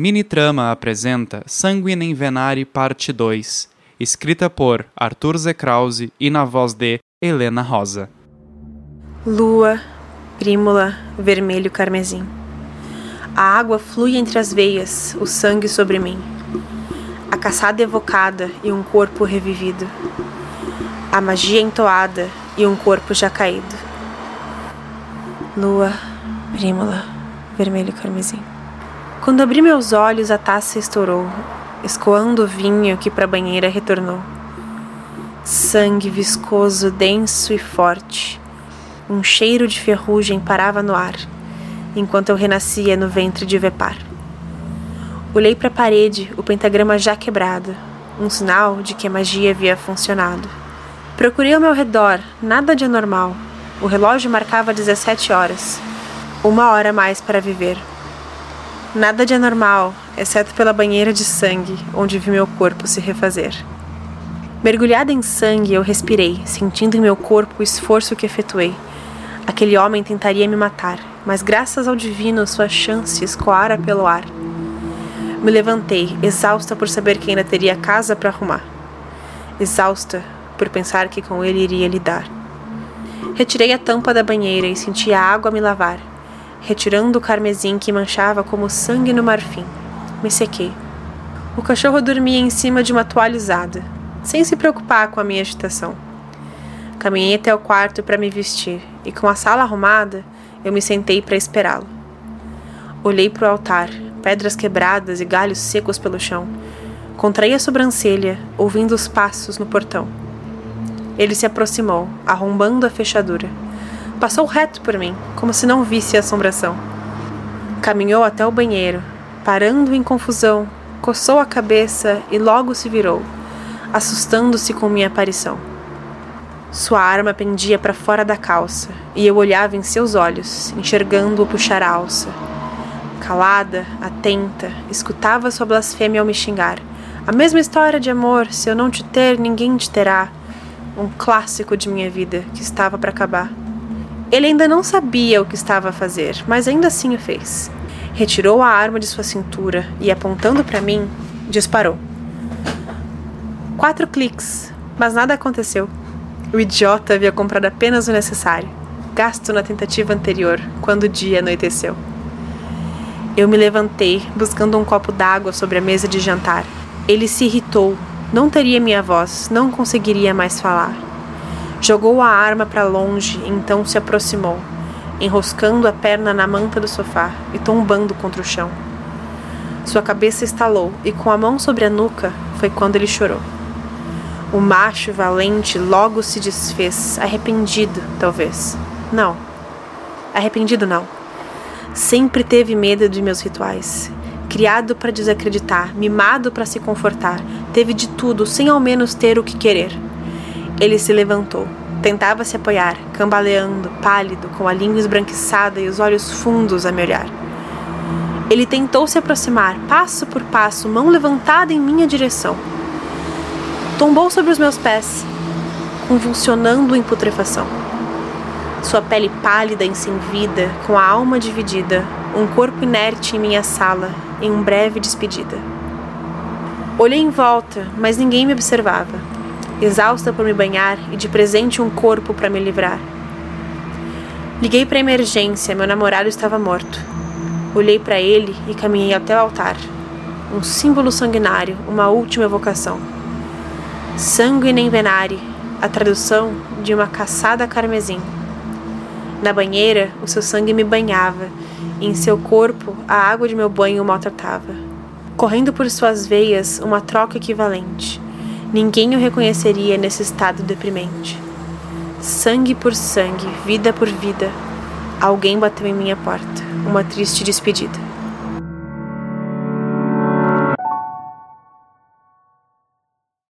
Minitrama apresenta Sanguinem Venari Parte 2, escrita por Arthur Z. Krause e na voz de Helena Rosa. Lua, prímula, vermelho carmesim. A água flui entre as veias, o sangue sobre mim. A caçada evocada e um corpo revivido. A magia entoada e um corpo já caído. Lua, prímula, vermelho carmesim. Quando abri meus olhos, a taça estourou, escoando o vinho que para a banheira retornou. Sangue viscoso, denso e forte. Um cheiro de ferrugem parava no ar, enquanto eu renascia no ventre de Vepar. Olhei para a parede, o pentagrama já quebrado, um sinal de que a magia havia funcionado. Procurei ao meu redor, nada de anormal. O relógio marcava 17 horas. Uma hora mais para viver. Nada de anormal, exceto pela banheira de sangue, onde vi meu corpo se refazer. Mergulhada em sangue, eu respirei, sentindo em meu corpo o esforço que efetuei. Aquele homem tentaria me matar, mas graças ao divino sua chance escoara pelo ar. Me levantei, exausta por saber que ainda teria casa para arrumar. Exausta por pensar que com ele iria lidar. Retirei a tampa da banheira e senti a água me lavar retirando o carmesim que manchava como sangue no marfim. Me sequei. O cachorro dormia em cima de uma toalha usada, sem se preocupar com a minha agitação. Caminhei até o quarto para me vestir e, com a sala arrumada, eu me sentei para esperá-lo. Olhei para o altar, pedras quebradas e galhos secos pelo chão. Contraí a sobrancelha, ouvindo os passos no portão. Ele se aproximou, arrombando a fechadura. Passou reto por mim, como se não visse a assombração. Caminhou até o banheiro, parando em confusão, coçou a cabeça e logo se virou, assustando-se com minha aparição. Sua arma pendia para fora da calça e eu olhava em seus olhos, enxergando-o puxar a alça. Calada, atenta, escutava sua blasfêmia ao me xingar. A mesma história de amor, se eu não te ter, ninguém te terá. Um clássico de minha vida que estava para acabar. Ele ainda não sabia o que estava a fazer, mas ainda assim o fez. Retirou a arma de sua cintura e, apontando para mim, disparou. Quatro cliques, mas nada aconteceu. O idiota havia comprado apenas o necessário, gasto na tentativa anterior, quando o dia anoiteceu. Eu me levantei, buscando um copo d'água sobre a mesa de jantar. Ele se irritou. Não teria minha voz, não conseguiria mais falar. Jogou a arma para longe então se aproximou, enroscando a perna na manta do sofá e tombando contra o chão. Sua cabeça estalou e, com a mão sobre a nuca, foi quando ele chorou. O macho valente logo se desfez, arrependido, talvez. Não. Arrependido não. Sempre teve medo de meus rituais. Criado para desacreditar, mimado para se confortar, teve de tudo sem ao menos ter o que querer. Ele se levantou. Tentava se apoiar, cambaleando, pálido, com a língua esbranquiçada e os olhos fundos a me olhar. Ele tentou se aproximar, passo por passo, mão levantada em minha direção. Tombou sobre os meus pés, convulsionando em putrefação. Sua pele pálida e sem vida, com a alma dividida, um corpo inerte em minha sala, em um breve despedida. Olhei em volta, mas ninguém me observava exausta por me banhar e de presente um corpo para me livrar. Liguei para emergência, meu namorado estava morto. Olhei para ele e caminhei até o altar. Um símbolo sanguinário, uma última evocação. Sanguinem venare, a tradução de uma caçada carmesim. Na banheira, o seu sangue me banhava, e em seu corpo a água de meu banho maltratava. Correndo por suas veias, uma troca equivalente Ninguém o reconheceria nesse estado deprimente. Sangue por sangue, vida por vida, alguém bateu em minha porta. Uma triste despedida.